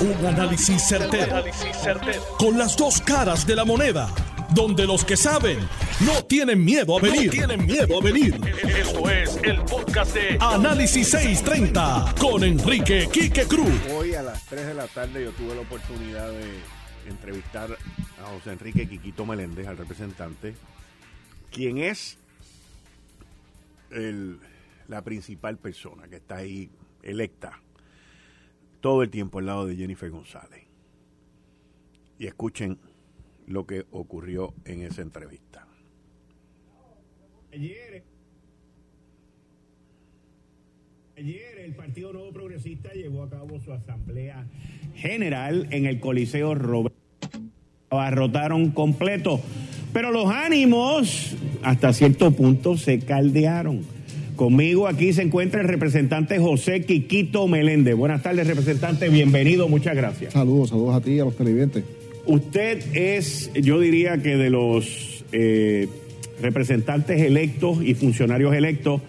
Un análisis certero, Con las dos caras de la moneda. Donde los que saben no tienen miedo a venir. No tienen miedo a venir. Esto es el podcast de Análisis 630 con Enrique Quique Cruz. Hoy a las 3 de la tarde yo tuve la oportunidad de entrevistar a José Enrique Quiquito Meléndez, al representante, quien es la principal persona que está ahí electa todo el tiempo al lado de Jennifer González. Y escuchen lo que ocurrió en esa entrevista. Ayer, ayer el Partido Nuevo Progresista llevó a cabo su asamblea general en el Coliseo Robert. Abarrotaron completo, pero los ánimos hasta cierto punto se caldearon Conmigo aquí se encuentra el representante José Quiquito Meléndez. Buenas tardes, representante. Bienvenido, muchas gracias. Saludos, saludos a ti y a los televidentes. Usted es, yo diría que de los eh, representantes electos y funcionarios electos,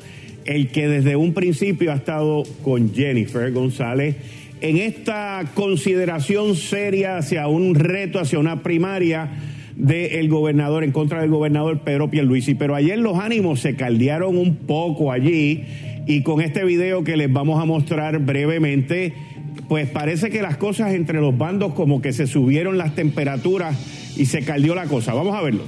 el que desde un principio ha estado con Jennifer González en esta consideración seria hacia un reto, hacia una primaria del gobernador, en contra del gobernador Pedro Pierluisi. Pero ayer los ánimos se caldearon un poco allí y con este video que les vamos a mostrar brevemente, pues parece que las cosas entre los bandos como que se subieron las temperaturas y se caldeó la cosa. Vamos a verlo.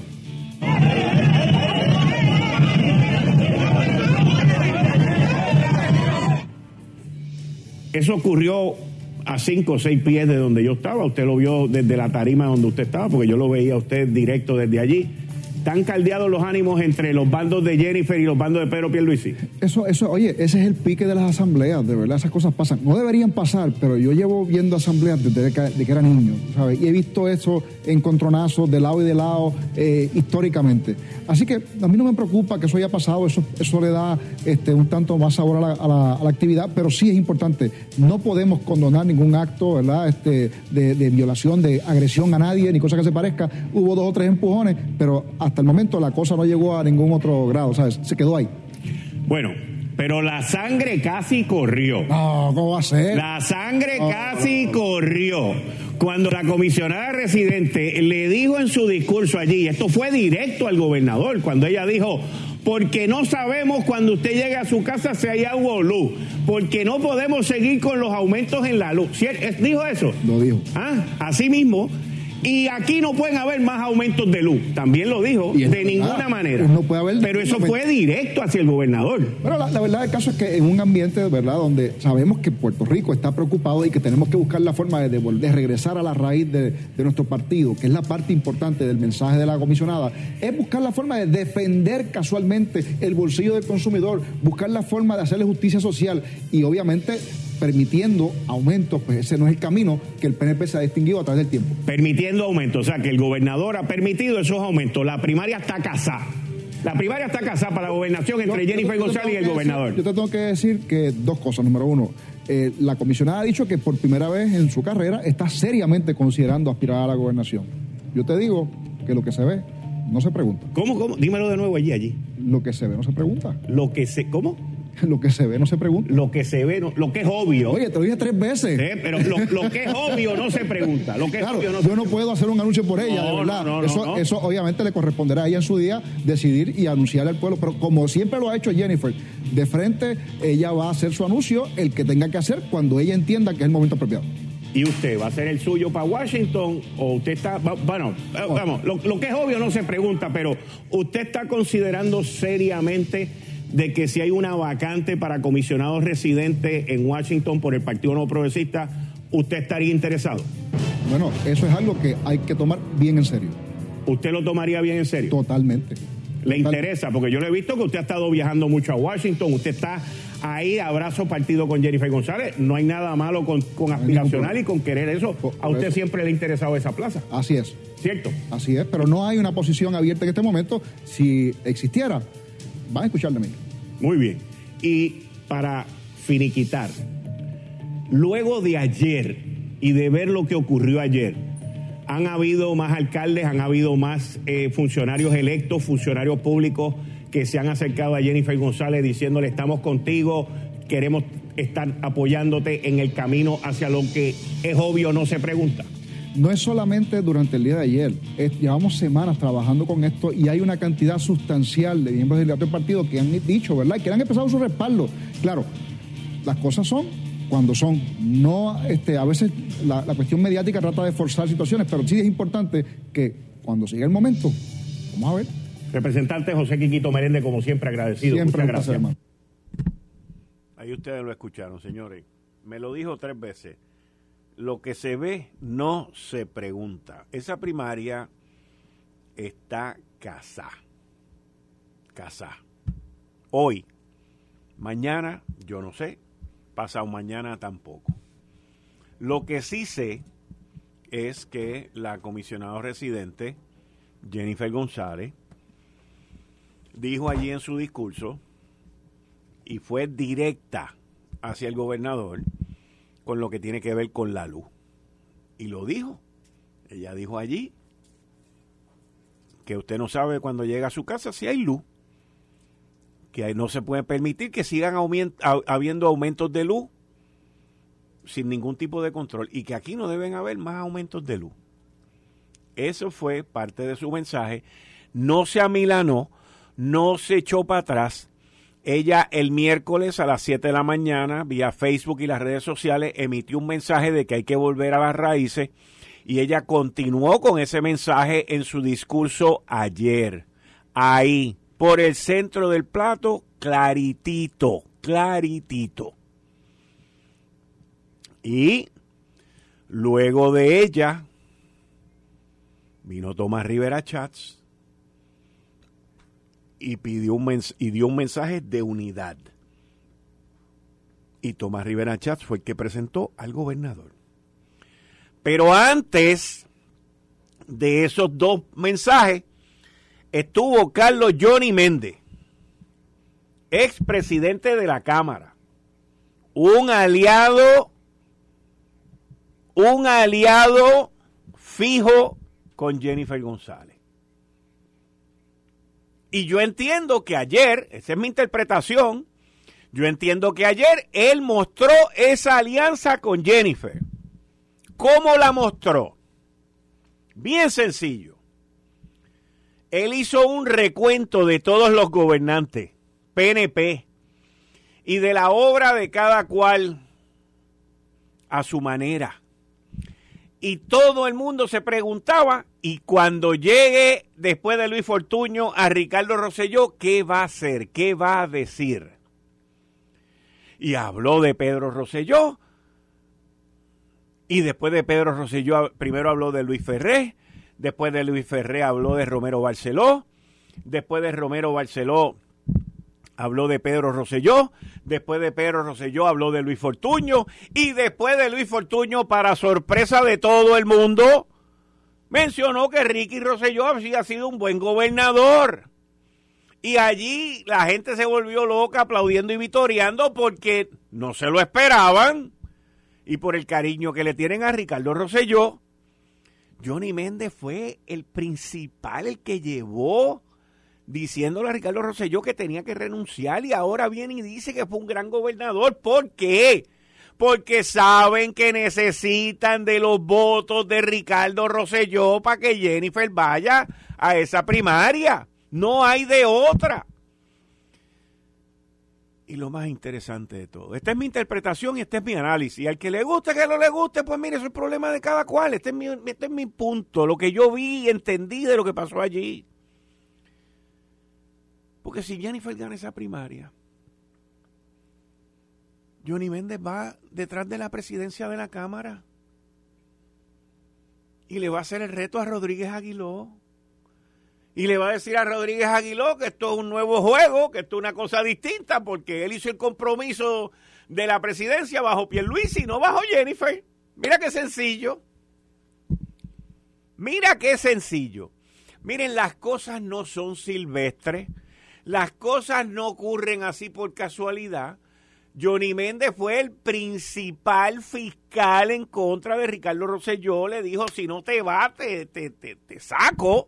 Eso ocurrió a cinco o seis pies de donde yo estaba. Usted lo vio desde la tarima donde usted estaba, porque yo lo veía a usted directo desde allí. ¿Están caldeados los ánimos entre los bandos de Jennifer y los bandos de Pedro Pierluisi? Eso, eso, oye, ese es el pique de las asambleas, de verdad, esas cosas pasan. No deberían pasar, pero yo llevo viendo asambleas desde que, era niño, ¿sabes? Y he visto eso encontronazos de lado y de lado eh, históricamente. Así que a mí no me preocupa que eso haya pasado, eso, eso le da este, un tanto más sabor a la, actividad, pero sí es importante. No podemos condonar ningún acto, ¿verdad? Este, de, de violación, de agresión a nadie, ni cosa que se parezca. Hubo dos o tres empujones, pero hasta hasta el momento la cosa no llegó a ningún otro grado, ¿sabes? Se quedó ahí. Bueno, pero la sangre casi corrió. No, ¿cómo va a ser? La sangre casi corrió. Cuando la comisionada residente le dijo en su discurso allí, esto fue directo al gobernador, cuando ella dijo, porque no sabemos cuando usted llegue a su casa si hay agua o luz, porque no podemos seguir con los aumentos en la luz. ¿Dijo eso? Lo dijo. Ah, así mismo y aquí no pueden haber más aumentos de luz. También lo dijo, de ninguna manera. No puede haber Pero eso fue directo hacia el gobernador. Pero la, verdad del caso es que en un ambiente, ¿verdad?, donde sabemos que Puerto Rico está preocupado y que tenemos que buscar la forma de, de regresar a la raíz de, de nuestro partido, que es la parte importante del mensaje de la comisionada, es buscar la forma de defender casualmente el bolsillo del consumidor, buscar la forma de hacerle justicia social y obviamente permitiendo aumentos, pues ese no es el camino que el PNP se ha distinguido a través del tiempo. Permitiendo aumentos, o sea que el gobernador ha permitido esos aumentos. La primaria está casada. La primaria está casada para la gobernación entre Jennifer González y el gobernador. yo te tengo que decir que dos cosas. Número uno, eh, la comisionada ha dicho que por primera vez en su carrera está seriamente considerando aspirar a la gobernación. Yo te digo que lo que se ve no se pregunta. ¿Cómo, cómo? Dímelo de nuevo allí, allí. Lo que se ve no se pregunta. Lo que se... ¿Cómo? Lo que se ve no se pregunta. Lo que se ve, no, lo que es obvio. Oye, te lo dije tres veces. pero lo, que es obvio no se pregunta. Lo que claro, obvio no yo no puedo hacer un anuncio por ella, de verdad. eso, eso obviamente le corresponderá a ella en su día decidir y anunciarle al pueblo. Pero como siempre lo ha hecho Jennifer, de frente ella va a hacer su anuncio, el que tenga que hacer cuando ella entienda que es el momento apropiado. ¿Y usted va a hacer el suyo para Washington o usted está, bueno, eh, vamos, lo, lo que es obvio no se pregunta, pero usted está considerando seriamente de que si hay una vacante para comisionados residentes en Washington por el Partido No Progresista, ¿usted estaría interesado? Bueno, eso es algo que hay que tomar bien en serio. ¿Usted lo tomaría bien en serio? Totalmente. ¿Le interesa? Porque yo le he visto que usted ha estado viajando mucho a Washington, usted está ahí, abrazo partido con Jennifer González. No hay nada malo con, aspiracional y con querer eso. a usted siempre le ha interesado esa plaza. Así es. ¿Cierto? Así es, pero no hay una posición abierta en este momento. Si existiera, van a escuchar de mí. Muy bien. Y para finiquitar, luego de ayer y de ver lo que ocurrió ayer, han habido más alcaldes, han habido más eh, funcionarios electos, funcionarios públicos que se han acercado a Jennifer González diciéndole estamos contigo, queremos están apoyándote en el camino hacia lo que es obvio, no se pregunta? No es solamente durante el día de ayer, llevamos semanas trabajando con esto y hay una cantidad sustancial de miembros del partido que han dicho, ¿verdad? Que han empezado su respaldo. Claro, las cosas son cuando son. No, este, a veces la, cuestión mediática trata de forzar situaciones, pero sí es importante que cuando llegue el momento, vamos a ver. Representante José Quiquito Merende, como siempre, agradecido. Siempre Muchas gracias. Ahí ustedes lo escucharon, señores. Me lo dijo tres veces. Lo que se ve no se pregunta. Esa primaria está casada. Casada. Hoy. Mañana, yo no sé pasado mañana tampoco. Lo que sí sé es que la comisionada residente, Jennifer González, dijo allí en su discurso y fue directa hacia el gobernador con lo que tiene que ver con la luz. Y lo dijo. Ella dijo allí que usted no sabe cuando llega a su casa si hay luz que no se puede permitir que sigan habiendo aumentos de luz sin ningún tipo de control y que aquí no deben haber más aumentos de luz. Eso fue parte de su mensaje. No se amilanó, no se echó para atrás. Ella el miércoles a las 7 de la mañana, vía Facebook y las redes sociales, emitió un mensaje de que hay que volver a las raíces y ella continuó con ese mensaje en su discurso ayer. Ahí, por el centro del plato, claritito, claritito. Y luego de ella vino Tomás Rivera Chats y pidió un y dio un mensaje de unidad. Y Tomás Rivera Chats fue el que presentó al gobernador. Pero antes de esos dos mensajes, estuvo Carlos Johnny Méndez, expresidente de la Cámara, un aliado, un aliado fijo con Jennifer González. Y yo entiendo que ayer, esa es mi interpretación, yo entiendo que ayer él mostró esa alianza con Jennifer. ¿Cómo la mostró? Bien sencillo él hizo un recuento de todos los gobernantes, PNP, y de la obra de cada cual a su manera. Y todo el mundo se preguntaba, y cuando llegue después de Luis Fortuño a Ricardo Rosselló, ¿qué va a hacer? ¿Qué va a decir? Y habló de Pedro Rosselló, y después de Pedro Rosselló, primero habló de Luis Ferré, Después de Luis Ferré habló de Romero Barceló. Después de Romero Barceló habló de Pedro Rosselló. Después de Pedro Rosselló habló de Luis Fortuño. Y después de Luis Fortuño, para sorpresa de todo el mundo, mencionó que Ricky Rosselló había sido un buen gobernador. Y allí la gente se volvió loca aplaudiendo y vitoreando porque no se lo esperaban. Y por el cariño que le tienen a Ricardo Rosselló, Johnny Méndez fue el principal, el que llevó diciéndole a Ricardo Rosselló que tenía que renunciar y ahora viene y dice que fue un gran gobernador. ¿Por qué? Porque saben que necesitan de los votos de Ricardo Rosselló para que Jennifer vaya a esa primaria. No hay de otra y lo más interesante de todo. Esta es mi interpretación y este es mi análisis. Y al que le guste, que no le guste, pues mire, eso es el problema de cada cual. Este es mi, este es mi punto, lo que yo vi y entendí de lo que pasó allí. Porque si Jennifer gana esa primaria, Johnny Méndez va detrás de la presidencia de la Cámara y le va a hacer el reto a Rodríguez Aguiló y le va a decir a Rodríguez Aguiló que esto es un nuevo juego, que esto es una cosa distinta, porque él hizo el compromiso de la presidencia bajo Pierluisi y no bajo Jennifer. Mira qué sencillo. Mira qué sencillo. Miren, las cosas no son silvestres, las cosas no ocurren así por casualidad. Johnny Méndez fue el principal fiscal en contra de Ricardo Rosselló. Le dijo, si no te va, te, te, te saco.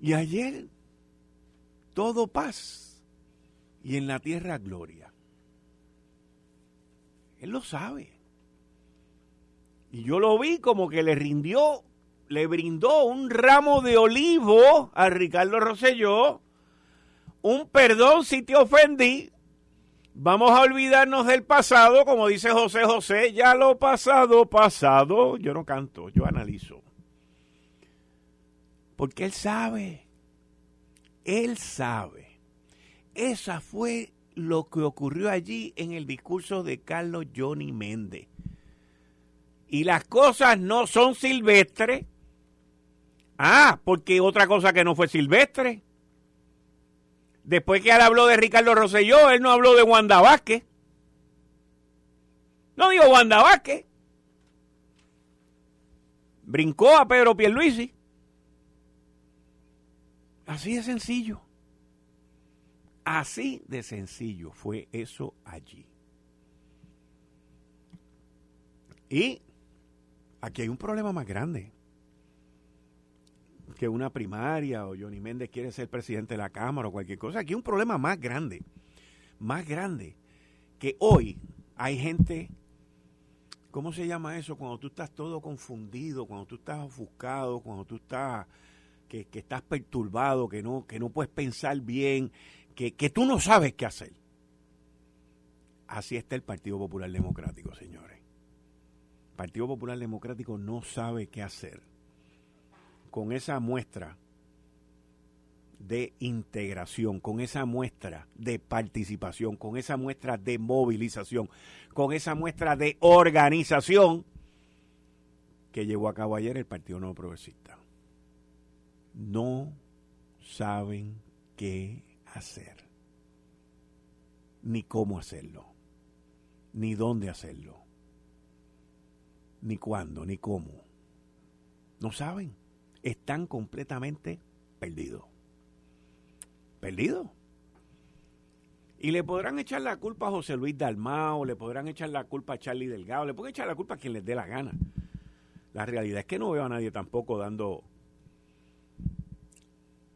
Y ayer todo paz y en la tierra gloria. Él lo sabe. Y yo lo vi como que le rindió, le brindó un ramo de olivo a Ricardo Rosselló. Un perdón si te ofendí. Vamos a olvidarnos del pasado, como dice José José, ya lo pasado, pasado. Yo no canto, yo analizo. Porque él sabe, él sabe. Esa fue lo que ocurrió allí en el discurso de Carlos Johnny Méndez. Y las cosas no son silvestres. Ah, porque otra cosa que no fue silvestre. Después que él habló de Ricardo Rosselló, él no habló de Wanda Vázquez. No digo Wanda Vázquez. Brincó a Pedro Pierluisi. Así de sencillo. Así de sencillo fue eso allí. Y aquí hay un problema más grande que una primaria o Johnny Méndez quiere ser presidente de la Cámara o cualquier cosa. Aquí hay un problema más grande, más grande, que hoy hay gente, ¿cómo se llama eso? Cuando tú estás todo confundido, cuando tú estás ofuscado, cuando tú estás, que, que estás perturbado, que no, que no puedes pensar bien, que, tú no sabes qué hacer. Así está el Partido Popular Democrático, señores. Partido Popular Democrático no sabe qué hacer con esa muestra de integración, con esa muestra de participación, con esa muestra de movilización, con esa muestra de organización que llevó a cabo ayer el Partido Nuevo Progresista. No saben qué hacer, ni cómo hacerlo, ni dónde hacerlo, ni cuándo, ni cómo. No saben, están completamente perdidos. Perdidos. Y le podrán echar la culpa a José Luis Dalmao, le podrán echar la culpa a Charlie Delgado, le pueden echar la culpa a quien les dé la gana. La realidad es que no veo a nadie tampoco dando,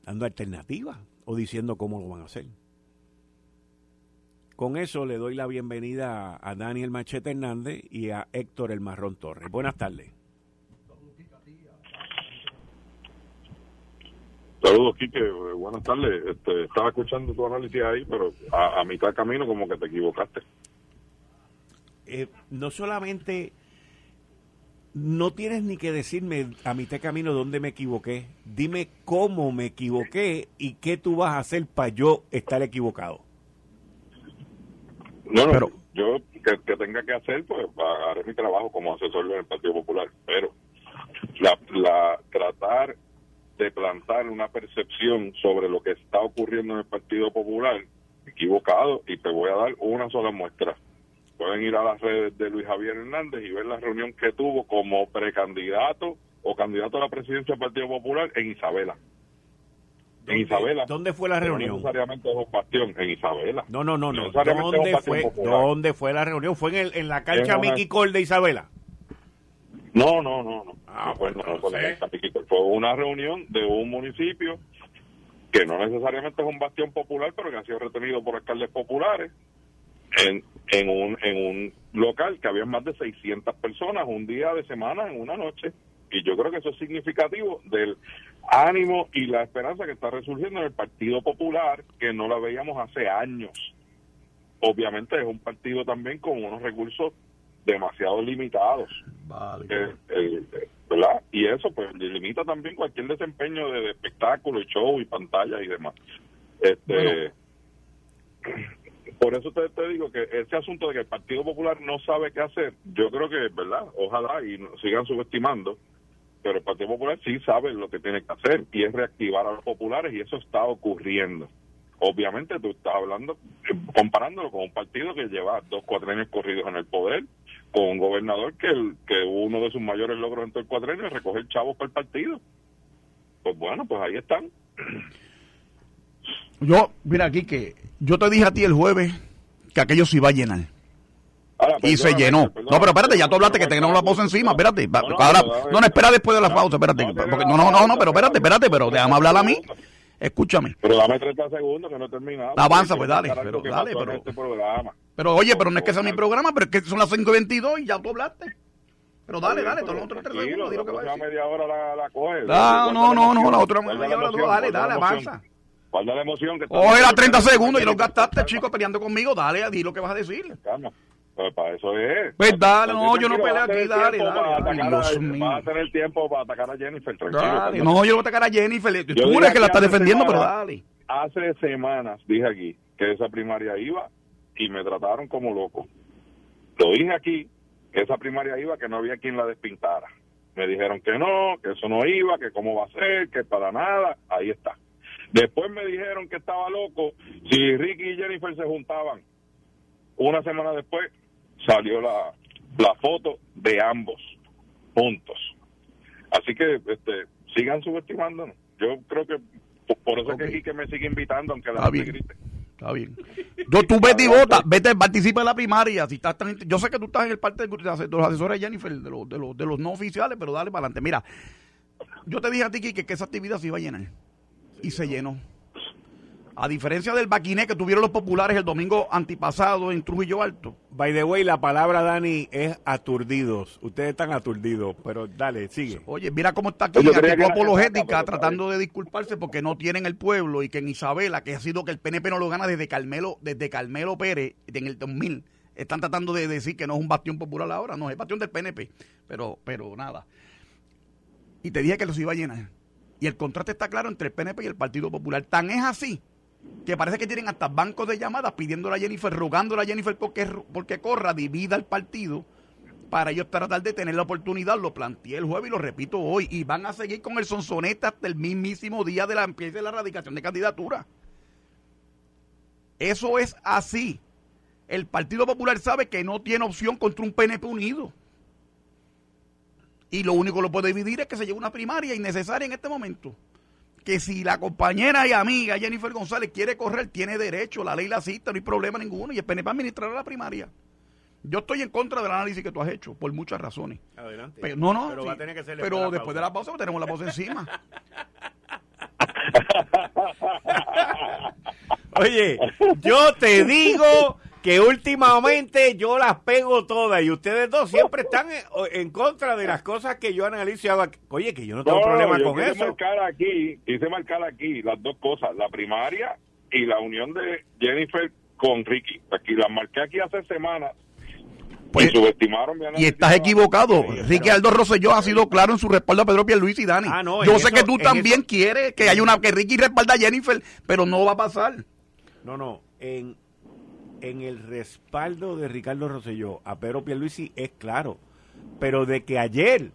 dando alternativas o diciendo cómo lo van a hacer. Con eso le doy la bienvenida a Daniel Machete Hernández y a Héctor El Marrón Torres. Buenas tardes. Saludos, Quique. Buenas tardes. Este, estaba escuchando tu análisis ahí, pero a, mitad camino como que te equivocaste. Eh, no solamente no tienes ni que decirme a mitad de camino dónde me equivoqué. Dime cómo me equivoqué y qué tú vas a hacer para yo estar equivocado. No, no, pero, yo que, tenga que hacer, pues haré mi trabajo como asesor del Partido Popular. Pero la, la tratar de plantar una percepción sobre lo que está ocurriendo en el Partido Popular, equivocado, y te voy a dar una sola muestra pueden ir a las redes de Luis Javier Hernández y ver la reunión que tuvo como precandidato o candidato a la presidencia del Partido Popular en Isabela. En Isabela. ¿Dónde fue la reunión? No necesariamente es un en Isabela. No, no, no, no. ¿Dónde, fue, ¿Dónde fue la reunión? ¿Fue en, el, en la cancha Mickey Cole de Isabela? No, no, no. no. Ah, pues no, Fue una reunión de un municipio que no necesariamente es un bastión popular, pero que ha sido retenido por alcaldes populares en, en, un, en un local que había más de 600 personas un día de semana en una noche. Y yo creo que eso es significativo del ánimo y la esperanza que está resurgiendo en el Partido Popular, que no la veíamos hace años. Obviamente es un partido también con unos recursos demasiado limitados. Eh, eh, ¿verdad? Y eso pues limita también cualquier desempeño de, espectáculo y show y pantalla y demás. Este, por eso te, te, digo que ese asunto de que el Partido Popular no sabe qué hacer, yo creo que, ¿verdad? Ojalá y sigan subestimando, pero el Partido Popular sí sabe lo que tiene que hacer y es reactivar a los populares y eso está ocurriendo. Obviamente tú estás hablando, eh, comparándolo con un partido que lleva dos cuatrenios corridos en el poder, con un gobernador que, el, que uno de sus mayores logros en todo el cuatrenio es recoger chavos para el partido. Pues bueno, pues ahí están. Yo, mira aquí que yo te dije a ti el jueves que aquello se iba a llenar. y se llenó. no, pero espérate, ya tú hablaste que tenemos la pausa encima, espérate. No, no, no, espera después de la pausa, espérate. no, no, no, no, pero espérate, espérate, pero déjame hablar a mí. Escúchame. Pero dame 30 segundos que no he terminado. Avanza, pues dale, pero dale, pero... Este Pero oye, pero no es que sea mi programa, pero es que son las 5.22 y ya tú hablaste. Pero dale, dale, todos los otros tres segundos, di lo que va a decir. media hora la, la coge. No, no, no, no, la otra media hora, dale, dale, avanza. Guarda la emoción que Coge las 30 segundos y los gastaste, chico, peleando conmigo, dale, di lo que vas a decir. Calma. Pues para eso es. Pues dale, no, yo no peleo aquí, dale, dale. Dios mío. Vas a tener tiempo para atacar a Jennifer, tranquilo. no, yo voy a atacar a Jennifer. Tú eres que la estás defendiendo, pero dale. Hace semanas dije aquí que esa primaria iba y me trataron como loco. Lo dije aquí, que esa primaria iba, que no había quien la despintara. Me dijeron que no, que eso no iba, que cómo va a ser, que para nada. Ahí está. Después me dijeron que estaba loco si Ricky y Jennifer se juntaban. Una semana después salió la, la foto de ambos juntos. Así que este, sigan subestimándonos. Yo creo que por, eso es que me sigue invitando, aunque la gente grite. Está bien. Yo, tú vete y vota, vete, participa en la primaria. Si estás yo sé que tú estás en el parte de los asesores de Jennifer, de los, de los, de los no oficiales, pero dale para adelante. Mira, yo te dije a ti que esa actividad se iba a llenar. Y se llenó. A diferencia del baquiné que tuvieron los populares el domingo antipasado en Trujillo Alto. By the way, la palabra, Dani, es aturdidos. Ustedes están aturdidos, pero dale, sigue. Oye, mira cómo está aquí la apologética tratando de disculparse porque no tienen el pueblo y que en Isabela, que ha sido que el PNP no lo gana desde Carmelo, desde Carmelo Pérez, en el 2000, están tratando de decir que no es un bastión popular ahora, no, es bastión del PNP. Pero, pero nada. Y te dije que los iba a llenar. Y el contrato está claro entre el PNP y el Partido Popular. Tan es así que parece que tienen hasta bancos de llamadas pidiéndole a Jennifer, rogándole a Jennifer porque, porque corra, divida el partido para ellos tratar de tener la oportunidad. Lo planteé el jueves y lo repito hoy. Y van a seguir con el sonsonete hasta el mismísimo día de la empieza de la erradicación de candidatura. Eso es así. El Partido Popular sabe que no tiene opción contra un PNP unido. Y lo único que lo puede dividir es que se lleve una primaria innecesaria en este momento que si la compañera y amiga Jennifer González quiere correr, tiene derecho, la ley la cita, no hay problema ninguno, y el PNP administrará la primaria. Yo estoy en contra del análisis que tú has hecho, por muchas razones. Adelante. Pero, no, no, pero, pero después de la pausa tenemos la pausa encima. Oye, yo te digo que últimamente yo las pego todas y ustedes dos siempre están en, contra de las cosas que yo analizo y hago. Oye, que yo no tengo problema con eso. Marcar aquí, hice marcar aquí las dos cosas, la primaria y la unión de Jennifer con Ricky. Aquí las marqué aquí hace semanas. Pues, y subestimaron Y estás equivocado. Ricky Aldo Rosselló ha sido claro en su respaldo a Pedro Pierluisi y Dani. Ah, yo sé que tú también quieres que haya una que Ricky respalda a Jennifer, pero no va a pasar. No, no. En, en el respaldo de Ricardo Rosselló a Pedro Pierluisi es claro. Pero de que ayer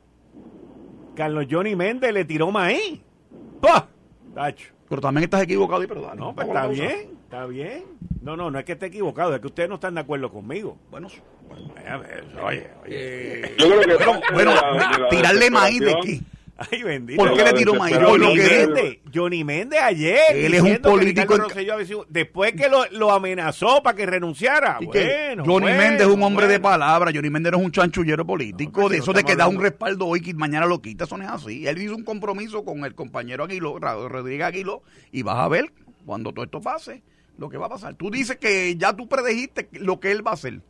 Carlos Johnny Méndez le tiró maíz. ¡Pah! Tacho. Pero también estás equivocado y perdón. No, pues está bien, está bien. No, no, no es que esté equivocado, es que ustedes no están de acuerdo conmigo. Bueno, bueno oye, oye. Yo creo que bueno, tirarle maíz de aquí. Ay, bendito. ¿Por qué le tiró maíz? Johnny Méndez, Johnny Méndez ayer. Él es un político. después que lo, lo, amenazó para que renunciara. Bueno, Johnny Méndez es un hombre de palabra. Johnny Méndez no es un chanchullero político. de eso de que da un respaldo hoy y mañana lo quita, eso no es así. Él hizo un compromiso con el compañero Aguilo, Rodríguez Aguilo, y vas a ver cuando todo esto pase lo que va a pasar. Tú dices que ya tú predejiste lo que él va a hacer.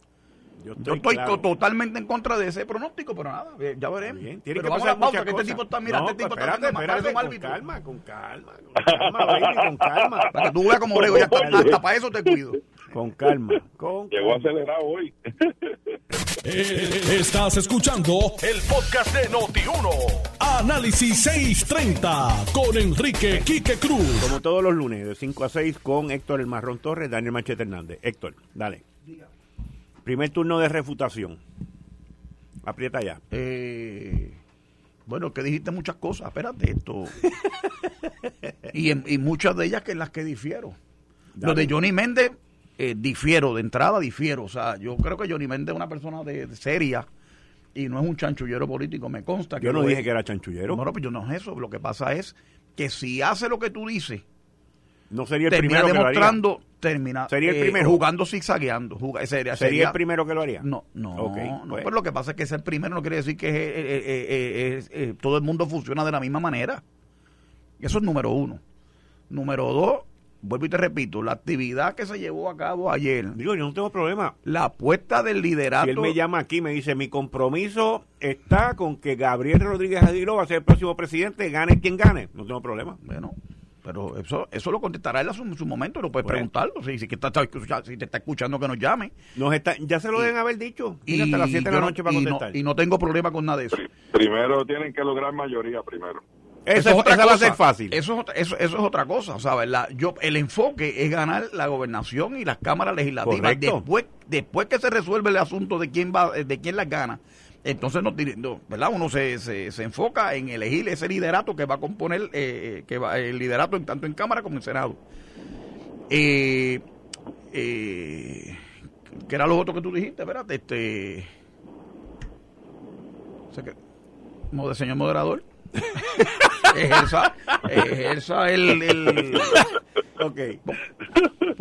Yo estoy, totalmente en contra de ese pronóstico, pero nada, ya veremos. Bien, tiene que pasar pausa, que este tipo está, mira, este tipo está espérate, espérate, con calma, con calma, con calma, baby, con calma. Para que tú veas como brego, ya hasta, hasta para eso te cuido. Con calma, con Llegó acelerado hoy. Eh, estás escuchando el podcast de Noti1. Análisis 630 con Enrique Quique Cruz. Como todos los lunes, de 5 a 6 con Héctor El Marrón Torres, Daniel Machete Hernández. Héctor, dale. Primer turno de refutación. Aprieta ya. Eh, bueno, que dijiste muchas cosas. Espérate, esto. y, y muchas de ellas que en las que difiero. Lo de Johnny Méndez, eh, difiero, de entrada difiero. O sea, yo creo que Johnny Méndez es una persona de, seria y no es un chanchullero político, me consta. Que yo no dije que era chanchullero. No, no, pues yo no es eso. Lo que pasa es que si hace lo que tú dices, no sería el primero demostrando, termina sería el eh, primero jugando zigzagueando. sería, sería, el primero que lo haría. No, no, no. Pues. lo que pasa es que ser primero no quiere decir que eh, todo el mundo funciona de la misma manera. Eso es número uno. Número dos, vuelvo y te repito, la actividad que se llevó a cabo ayer. Digo, yo no tengo problema. La apuesta del liderato. Si él me llama aquí, me dice: Mi compromiso está con que Gabriel Rodríguez Aguiló va a ser el próximo presidente, gane quien gane. No tengo problema. Bueno, pero eso eso lo contestará él en su, momento, no puedes preguntarlo. Si, si, te está escuchando, que nos llame. Nos está, ya se lo deben haber dicho. Y, hasta las 7 de la noche para contestar. y no tengo problema con nada de eso. Primero tienen que lograr mayoría, primero. Eso, es otra cosa. va a ser fácil. Eso, eso, eso, es otra cosa, ¿sabes? La, yo, el enfoque es ganar la gobernación y las cámaras legislativas. Después, después que se resuelve el asunto de quién va, de quién las gana, entonces no, ¿verdad? uno se, se, enfoca en elegir ese liderato que va a componer eh, eh, que va, el liderato tanto en Cámara como en Senado. Eh, eh, ¿Qué era lo otro que tú dijiste? Espérate, este. O señor moderador. ejerza, ejerza el, el ok.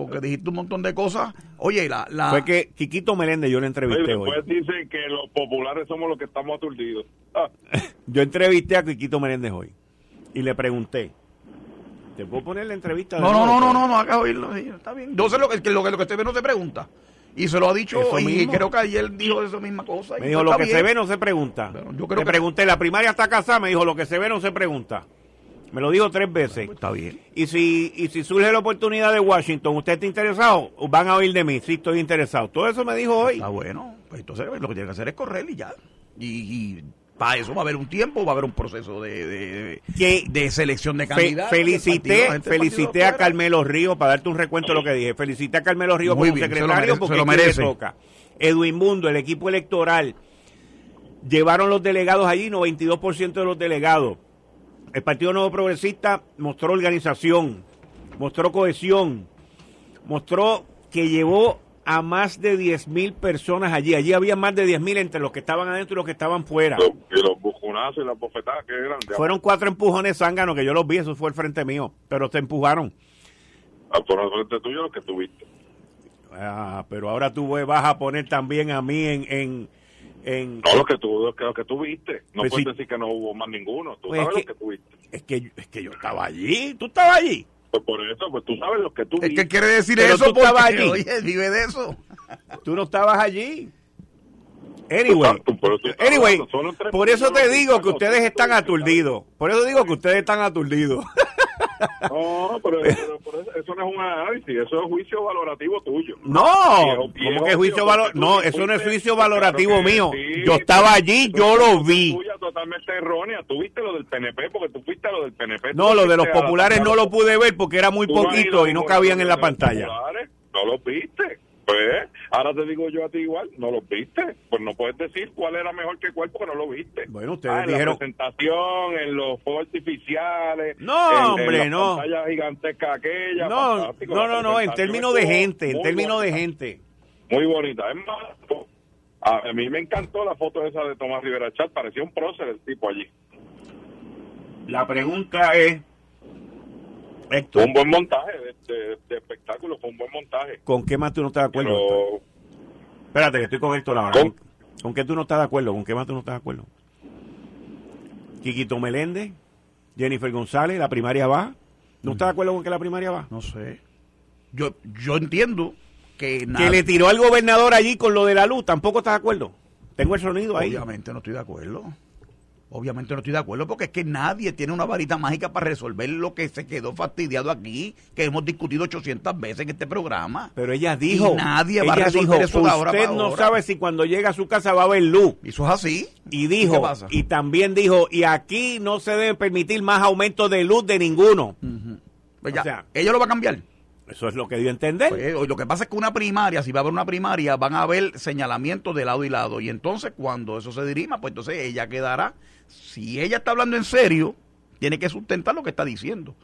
Porque dijiste un montón de cosas. Oye, la, la... Fue que Quiquito Meléndez yo le entrevisté hoy. Después dicen que los populares somos los que estamos aturdidos. Ah. yo entrevisté a Quiquito Meléndez hoy y le pregunté. ¿Te puedo poner la entrevista? No, no, no, no, no, no, acabo de oírlo. Está bien. No sé lo que, lo que, lo que usted ve no se pregunta. Y se lo ha dicho y creo que ayer dijo esa misma cosa. Me dijo, lo que se ve no se pregunta. yo creo le pregunté, la primaria está casada, me dijo, lo que se ve no se pregunta. Me lo dijo tres veces. Está bien. Y si, y si surge la oportunidad de Washington, ¿usted está interesado? Van a oír de mí, sí estoy interesado. Todo eso me dijo hoy. Está bueno. Pues entonces lo que tiene que hacer es correr y ya. y para eso va a haber un tiempo, va a haber un proceso de, de, selección de candidatos. felicité, felicité a Carmelo Río, para darte un recuento de lo que dije, felicité a Carmelo Río como secretario porque lo merece. toca. Edwin Mundo, el equipo electoral, llevaron los delegados allí, 92% de los delegados. El Partido Nuevo Progresista mostró organización, mostró cohesión, mostró que llevó a más de 10 mil personas allí. Allí había más de 10 mil entre los que estaban adentro y los que estaban fuera. y los bujonazos y las bofetadas que eran. Fueron cuatro empujones zánganos que yo los vi, eso fue el frente mío, pero te empujaron. Ah, por el frente tuyo lo que tuviste. Ah, pero ahora tú vas a poner también a mí en... en, en no, lo que tú, lo que, tú viste. No pues puedes decir que no hubo más ninguno. Tú pues sabes lo que tuviste. Es que, es que yo estaba allí. ¿Tú estabas allí? Pues por eso, pues tú sabes lo que tú Es que quiere decir eso, tú estabas allí. Oye, vive de eso. Tú no estabas allí. Anyway, anyway por eso te digo que ustedes están aturdidos. Por eso digo que ustedes están aturdidos. No, pero, eso, no es un análisis, eso es juicio valorativo tuyo. No, ¿cómo que juicio valorativo? No, eso no es juicio valorativo mío. yo estaba allí, yo lo vi. Tuya totalmente errónea. Tú viste lo del PNP porque tú fuiste a lo del PNP. No, lo de los populares no lo pude ver porque era muy poquito y no cabían en la pantalla. No lo viste. Pues, ahora te digo yo a ti igual, no lo viste. Pues no puedes decir cuál era mejor que cuál porque no lo viste. Bueno, ustedes ah, en dijeron... la presentación, en los fuegos artificiales. No, hombre, en la no. pantalla gigantesca aquella. No, no, no, no, en términos de gente, en términos de gente. Muy bonita. Es más, a mí me encantó la foto esa de Tomás Rivera Chat, parecía un prócer el tipo allí. La pregunta es fue un buen montaje de, espectáculo, fue un buen montaje. ¿Con qué más tú no estás de acuerdo? Espérate, que estoy con Héctor ahora. ¿Con? ¿Con qué tú no estás de acuerdo? ¿Con qué más tú no estás de acuerdo? Quiquito Meléndez, Jennifer González, la primaria va. ¿No estás de acuerdo con que la primaria va? No sé. Yo, yo entiendo que... Que le tiró al gobernador allí con lo de la luz, ¿tampoco estás de acuerdo? Tengo el sonido ahí. Obviamente no estoy de acuerdo. Obviamente no estoy de acuerdo porque es que nadie tiene una varita mágica para resolver lo que se quedó fastidiado aquí, que hemos discutido 800 veces en este programa. Pero ella dijo, nadie va a resolver eso de ahora Usted no sabe si cuando llega a su casa va a haber luz. Y eso es así. Y dijo, ¿Y, también dijo, y aquí no se debe permitir más aumento de luz de ninguno. Pues o sea, ella lo va a cambiar. Eso es lo que dio a entender. Pues, lo que pasa es que una primaria, si va a haber una primaria, van a haber señalamientos de lado y lado. Y entonces, cuando eso se dirima, pues entonces ella quedará si ella está hablando en serio, tiene que sustentar lo que está diciendo.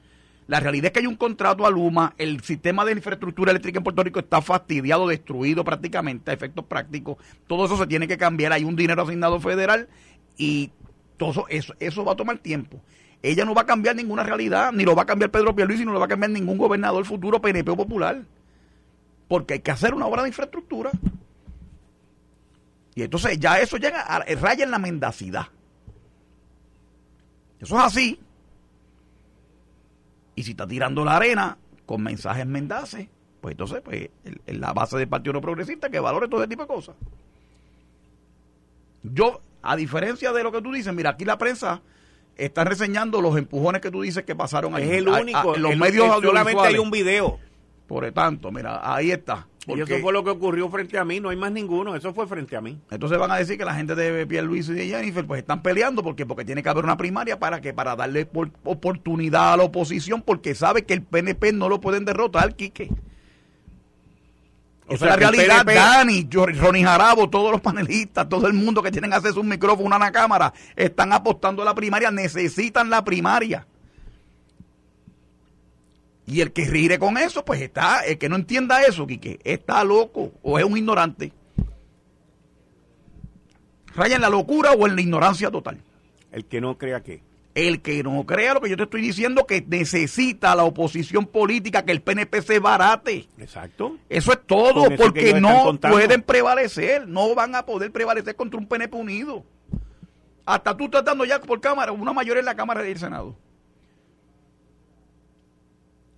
La realidad es que hay un contrato a Luma, el sistema de infraestructura eléctrica en Puerto Rico está fastidiado, destruido prácticamente a efectos prácticos. Todo eso se tiene que cambiar, hay un dinero asignado federal y todo eso, eso va a tomar tiempo. Ella no va a cambiar ninguna realidad, ni lo va a cambiar Pedro Pierluisi, ni lo va a cambiar ningún gobernador futuro PNP o popular. Porque hay que hacer una obra de infraestructura. Y entonces ya eso llega a raya en la mendacidad. Eso es así. Y si está tirando la arena, con mensajes mendaces, pues entonces, pues, la base del Partido No Progresista que valore todo ese tipo de cosas. Yo, a diferencia de lo que tú dices, mira, aquí la prensa está reseñando los empujones que tú dices que pasaron ahí. Es el único. los medios solamente hay un video. Por tanto, mira, ahí está. y eso fue lo que ocurrió frente a mí, no hay más ninguno, eso fue frente a mí. Entonces van a decir que la gente de Pierre Luis y de Jennifer pues están peleando porque porque tiene que haber una primaria para que para darle oportunidad a la oposición porque sabe que el PNP no lo pueden derrotar, Quique. Esa es la realidad, Dani, Ronnie Jarabo, todos los panelistas, todo el mundo que tienen acceso a un micrófono, a una cámara, están apostando a la primaria, necesitan la primaria. Y el que rire con eso, pues está, el que no entienda eso, Quique, está loco o es un ignorante. Raya en la locura o en la ignorancia total. El que no crea que. El que no crea lo que yo te estoy diciendo, que necesita la oposición política que el PNP se barate. Exacto. Eso es todo, porque no pueden prevalecer, no van a poder prevalecer contra un PNP unido. Hasta tú estás dando ya por cámara, una mayoría en la Cámara del Senado.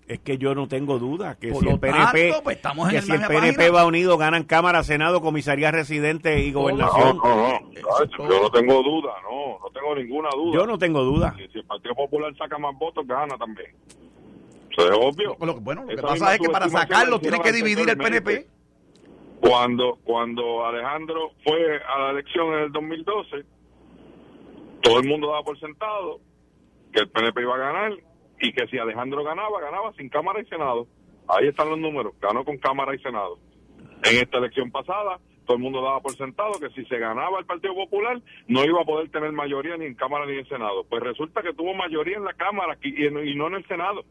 Es que yo no tengo duda que si el PNP, pues, que si el PNP va unido ganan Cámara, Senado, Comisaría Residente y Gobernación. No, no, no, yo no tengo duda, no, no tengo ninguna duda. Yo no tengo duda. Si, el Partido Popular saca más votos, gana también. Eso es obvio. bueno, lo que pasa es que para sacarlo tiene que dividir el PNP. Cuando, cuando Alejandro fue a la elección en el 2012, todo el mundo daba por sentado que el PNP iba a ganar y que si Alejandro ganaba, ganaba sin Cámara y Senado. Ahí están los números, ganó con Cámara y Senado. En esta elección pasada, todo el mundo daba por sentado que si se ganaba el Partido Popular, no iba a poder tener mayoría ni en Cámara ni en Senado. Pues resulta que tuvo mayoría en la Cámara y, no en el Senado.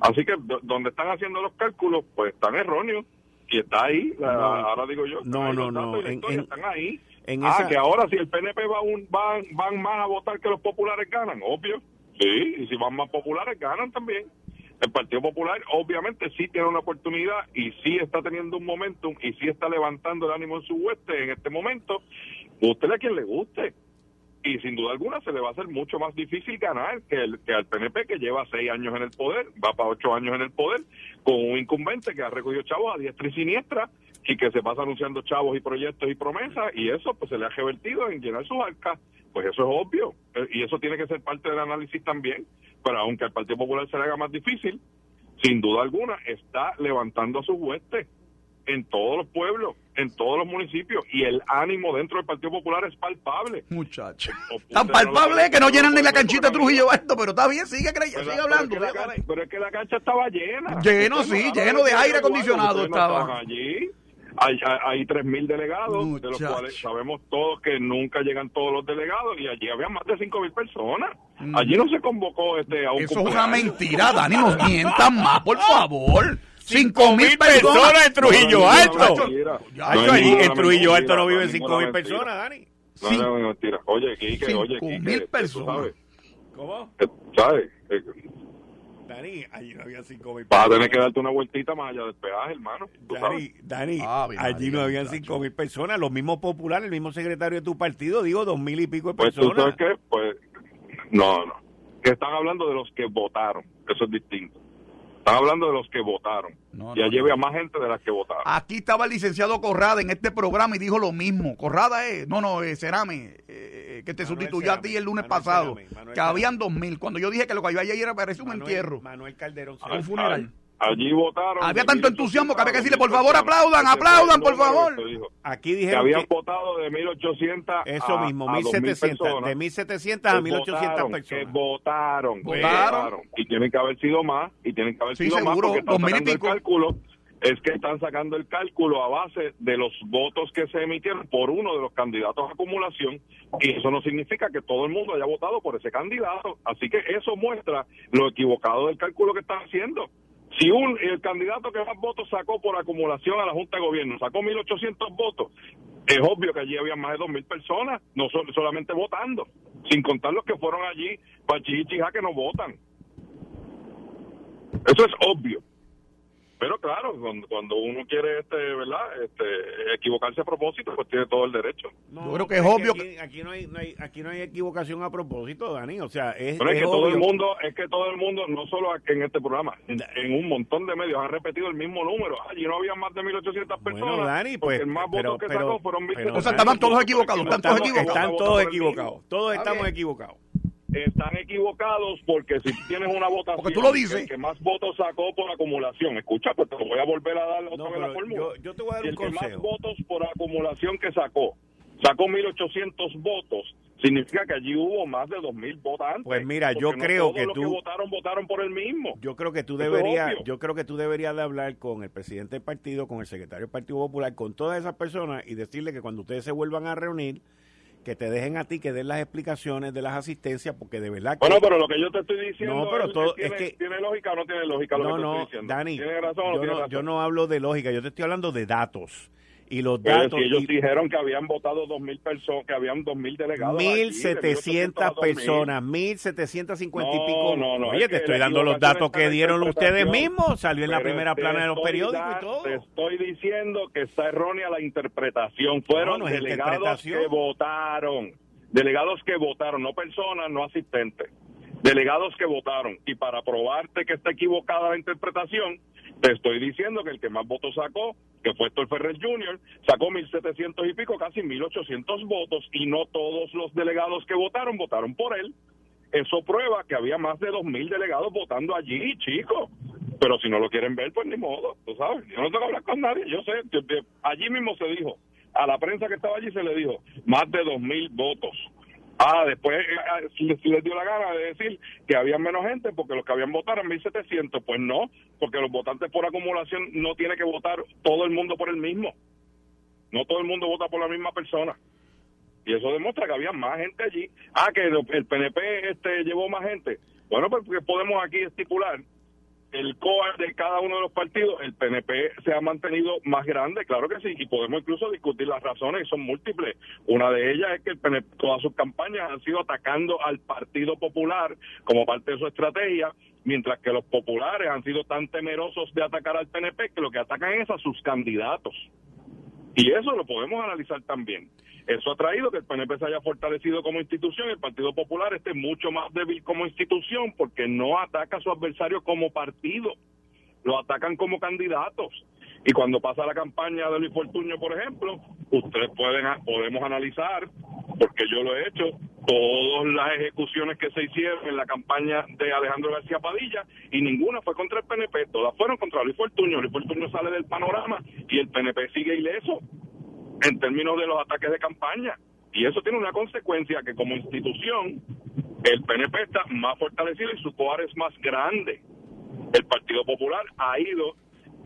Así que donde están haciendo los cálculos, pues están erróneos. Y está ahí, ahora digo yo. No, no, no. están ahí. ah, que ahora si el PNP va un, van, van más a votar que los populares ganan, obvio. Sí, y si van más populares, ganan también. El Partido Popular obviamente sí tiene una oportunidad y sí está teniendo un momentum y sí está levantando el ánimo en su hueste en este momento. Gústele a quien le guste. Y sin duda alguna se le va a hacer mucho más difícil ganar que, el, que al PNP que lleva seis años en el poder, va para ocho años en el poder, con un incumbente que ha recogido chavos a diestra y siniestra y que se pasa anunciando chavos y proyectos y promesas y eso pues se le ha revertido en llenar sus arcas pues eso es obvio eh, y eso tiene que ser parte del análisis también. Pero aunque al Partido Popular se le haga más difícil, sin duda alguna está levantando a sus huestes en todos los pueblos, en todos los municipios y el ánimo dentro del Partido Popular es palpable. Muchacho. Tan palpable que no llenan ni la canchita de Trujillo esto, pero está bien, sigue creyendo, sigue hablando. Pero es, que la cancha estaba llena. Lleno, sí, lleno de aire acondicionado estaba. allí hay, hay, 3.000 delegados, de los cuales sabemos todos que nunca llegan todos los delegados y allí había más de 5.000 personas. Mm. Allí no se convocó este, a un Eso es una mentira, Dani, nos mientan más, por favor. 5.000 mil personas en Trujillo Alto. en Trujillo Alto no viven 5.000 mil personas, Dani. No, no, no, mentira. Oye, Quique, oye, Quique. mil personas. ¿Cómo? ¿Sabes? Dani, allí no había 5 mil personas. Vas a tener que darte una vueltita más allá del peaje, hermano. Dani, Dani ah, allí no habían 5 mil personas. Los mismos populares, el mismo secretario de tu partido, digo, dos mil y pico de pues, personas. Pues, ¿tú sabes qué? Pues, no, no. Que están hablando de los que votaron. Eso es distinto. Están hablando de los que votaron. y allí había más gente de las que votaron. Aquí estaba el licenciado Corrada en este programa y dijo lo mismo. Corrada es, no, no, es Cerame, eh, que te sustituyó a ti el lunes pasado. que habían dos mil. Cuando yo dije que lo que había ayer era parece un entierro. Manuel Calderón. un funeral. Allí votaron. Había tanto entusiasmo que había que decirle, por favor, aplaudan, aplaudan, por favor. Aquí dijeron que habían votado de 1.800 Eso mismo, 1.700. De 1.700 a 1.800 personas. Que votaron, votaron. Y tienen que haber sido más, y tienen que haber sido más porque están sacando el cálculo. Es que están sacando el cálculo a base de los votos que se emitieron por uno de los candidatos a acumulación y eso no significa que todo el mundo haya votado por ese candidato. Así que eso muestra lo equivocado del cálculo que están haciendo. Si un, el candidato que más votos sacó por acumulación a la Junta de Gobierno sacó 1.800 votos, es obvio que allí había más de 2.000 personas, no solamente votando, sin contar los que fueron allí para Chichija que no votan. Eso es obvio. Pero claro, cuando, uno quiere, este, ¿verdad? Este, equivocarse a propósito, pues tiene todo el derecho. Yo creo que es obvio que aquí, no hay, aquí no hay equivocación a propósito, Dani. O sea, es, Pero es, que todo el mundo, es que todo el mundo, no solo en este programa, en, un montón de medios han repetido el mismo número. Allí no había más de 1.800 personas. Bueno, Dani, pues, el más votos que sacó fueron 1.700. O sea, estaban todos equivocados. Están todos equivocados. Están todos equivocados. Todos estamos equivocados están equivocados porque si tienes una votación porque tú lo dices. que más votos sacó por acumulación, escucha, pues te lo voy a volver a dar otra vez la fórmula. Yo, te voy a dar un el que más votos por acumulación que sacó, sacó 1800 votos, significa que allí hubo más de 2000 votantes. Pues mira, yo creo que tú votaron votaron por el mismo. Yo creo que tú deberías yo creo que tú deberías de hablar con el presidente del partido, con el secretario del Partido Popular, con todas esas personas y decirle que cuando ustedes se vuelvan a reunir que te dejen a ti que den las explicaciones de las asistencias, porque de verdad que... Bueno, pero lo que yo te estoy diciendo no, pero todo, tiene, es que, ¿tiene lógica o no tiene lógica lo no, que no, estoy diciendo? Dani, razón, yo, no, no, yo no hablo de lógica, yo te estoy hablando de datos y los datos. si ellos dijeron que habían votado 2.000 personas, que habían 2.000 delegados. 1.700 personas, 1.750 y pico. No, no, Oye, te estoy dando los datos que dieron ustedes mismos. Salió en la primera plana de los periódicos y todo. Te estoy diciendo que está errónea la interpretación. Fueron delegados que votaron. Delegados que votaron, no personas, no asistentes delegados que votaron. Y para probarte que está equivocada la interpretación, te estoy diciendo que el que más votos sacó, que fue Héctor Ferrer Jr., sacó 1.700 y pico, casi 1.800 votos, y no todos los delegados que votaron votaron por él. Eso prueba que había más de 2.000 delegados votando allí, chicos. Pero si no lo quieren ver, pues ni modo, tú sabes. Yo no tengo que hablar con nadie, yo sé. Allí mismo se dijo, a la prensa que estaba allí se le dijo, más de 2.000 votos. Ah, después eh, ah, les, les dio la gana de decir que había menos gente porque los que habían votado eran 1.700. Pues no, porque los votantes por acumulación no tiene que votar todo el mundo por el mismo. No todo el mundo vota por la misma persona. Y eso demuestra que había más gente allí. Ah, que el PNP este, llevó más gente. Bueno, pues podemos aquí estipular el COA de cada uno de los partidos, el PNP se ha mantenido más grande, claro que sí, y podemos incluso discutir las razones, y son múltiples. Una de ellas es que el PNP, todas sus campañas han sido atacando al Partido Popular como parte de su estrategia, mientras que los populares han sido tan temerosos de atacar al PNP que lo que atacan es a sus candidatos. Y eso lo podemos analizar también. Eso ha traído que el PNP se haya fortalecido como institución, el Partido Popular esté mucho más débil como institución porque no ataca a su adversario como partido, lo atacan como candidatos. Y cuando pasa la campaña de Luis Fortuño, por ejemplo, ustedes pueden podemos analizar, porque yo lo he hecho, todas las ejecuciones que se hicieron en la campaña de Alejandro García Padilla y ninguna fue contra el PNP, todas fueron contra Luis Fortuño. Luis Fortuño sale del panorama y el PNP sigue ileso en términos de los ataques de campaña. Y eso tiene una consecuencia que como institución el PNP está más fortalecido y su coar es más grande. El Partido Popular ha ido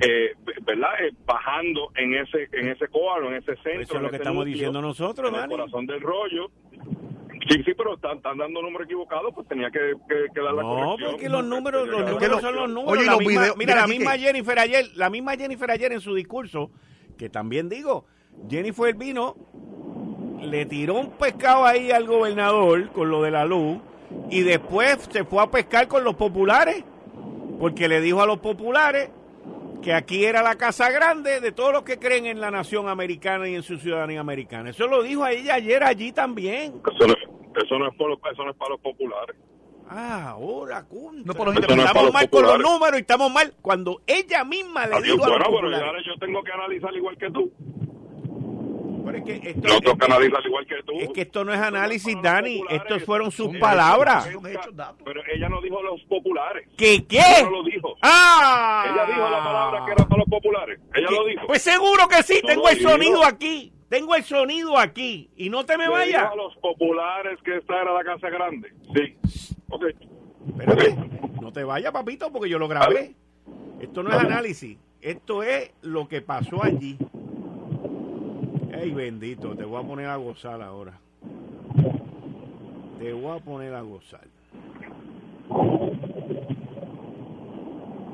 eh, ¿verdad? Eh, bajando en ese en ese coar, en ese centro. Eso es lo que estamos diciendo nosotros, en el corazón del rollo. Sí, sí, pero están, están dando números equivocados, pues tenía que, que, dar la No, porque los números, los números son los números. Oye, mira, mira, la misma Jennifer ayer, la misma Jennifer ayer en su discurso, que también digo, Jennifer vino, le tiró un pescado ahí al gobernador con lo de la luz y después se fue a pescar con los populares porque le dijo a los populares que aquí era la casa grande de todos los que creen en la nación americana y en su ciudadanía americana. Eso lo dijo a ella ayer allí también. Eso no, eso no, es, para, eso no es para los populares. Ah, ahora, no por los estamos mal con los números y estamos mal cuando ella misma le dijo a los populares. Bueno, yo tengo que analizar igual que tú. Pero es que esto, igual que tú. Es que esto no es análisis, Dani. Estos fueron sus palabras. Pero ella no dijo los populares. ¿Qué qué? Ella no lo dijo. ¡Ah! Ella dijo la palabra que era para los populares. Ella lo dijo. Pues seguro que sí. Tengo el sonido aquí. Tengo el sonido aquí. Y no te me vayas. a los populares que esta era la casa grande. Sí. Ok. Espérate. No te vayas, papito, porque yo lo grabé. Esto no es análisis. Esto es lo que pasó allí. Ay, bendito, te voy a poner a gozar ahora. Te voy a poner a gozar.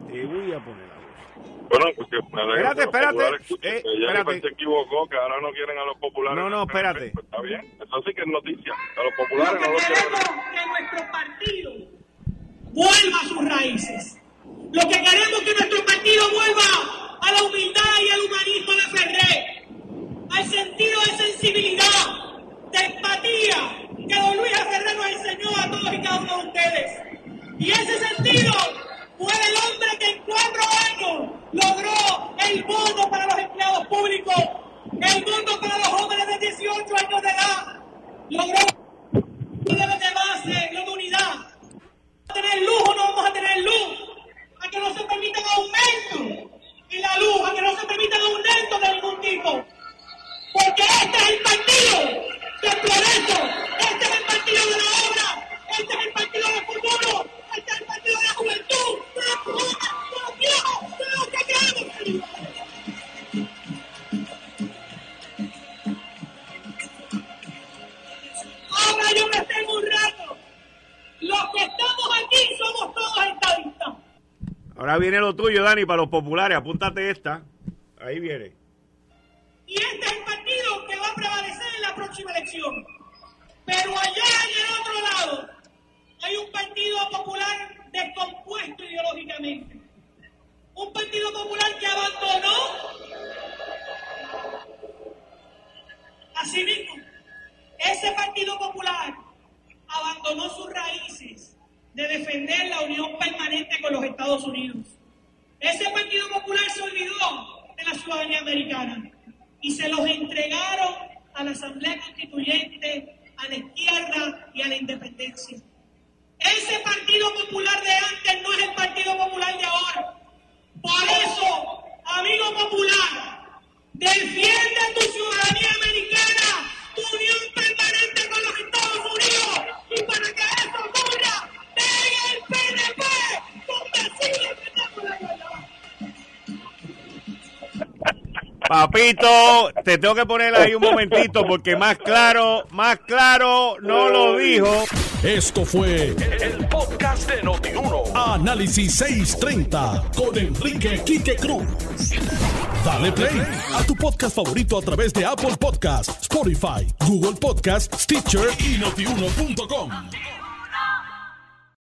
Te voy a poner a gozar. Bueno, pues que espérate, espérate. Eh, espérate. se equivocó, que ahora no quieren a los populares. No, no, espérate. Pues está bien, eso sí que es noticia. A los populares no los quieren. que nuestro partido vuelva a sus raíces Lo que queremos es que nuestro partido vuelva a la humildad y al humanismo de Ferré, al sentido de sensibilidad, para los populares. Apúntate esta. Ahí viene. Y este es el partido que va a prevalecer en la próxima elección. Pero allá en el otro lado hay un partido popular descompuesto ideológicamente. Un partido popular que abandonó así mismo. Ese partido popular abandonó sus raíces de defender la unión permanente con los Estados Unidos. Ese partido popular se olvidó de la ciudadanía americana y se los entregaron a la Asamblea Constituyente, a la izquierda y a la independencia. Ese Partido Popular de antes no es el Partido Popular de ahora. Por eso, amigo popular, defiende tu ciudadanía americana, Papito, te tengo que poner ahí un momentito porque más claro, más claro no lo dijo. Esto fue el, podcast de Notiuno. Análisis 630 con Enrique Quique Cruz. Dale play a tu podcast favorito a través de Apple Podcasts, Spotify, Google Podcasts, Stitcher y notiuno.com.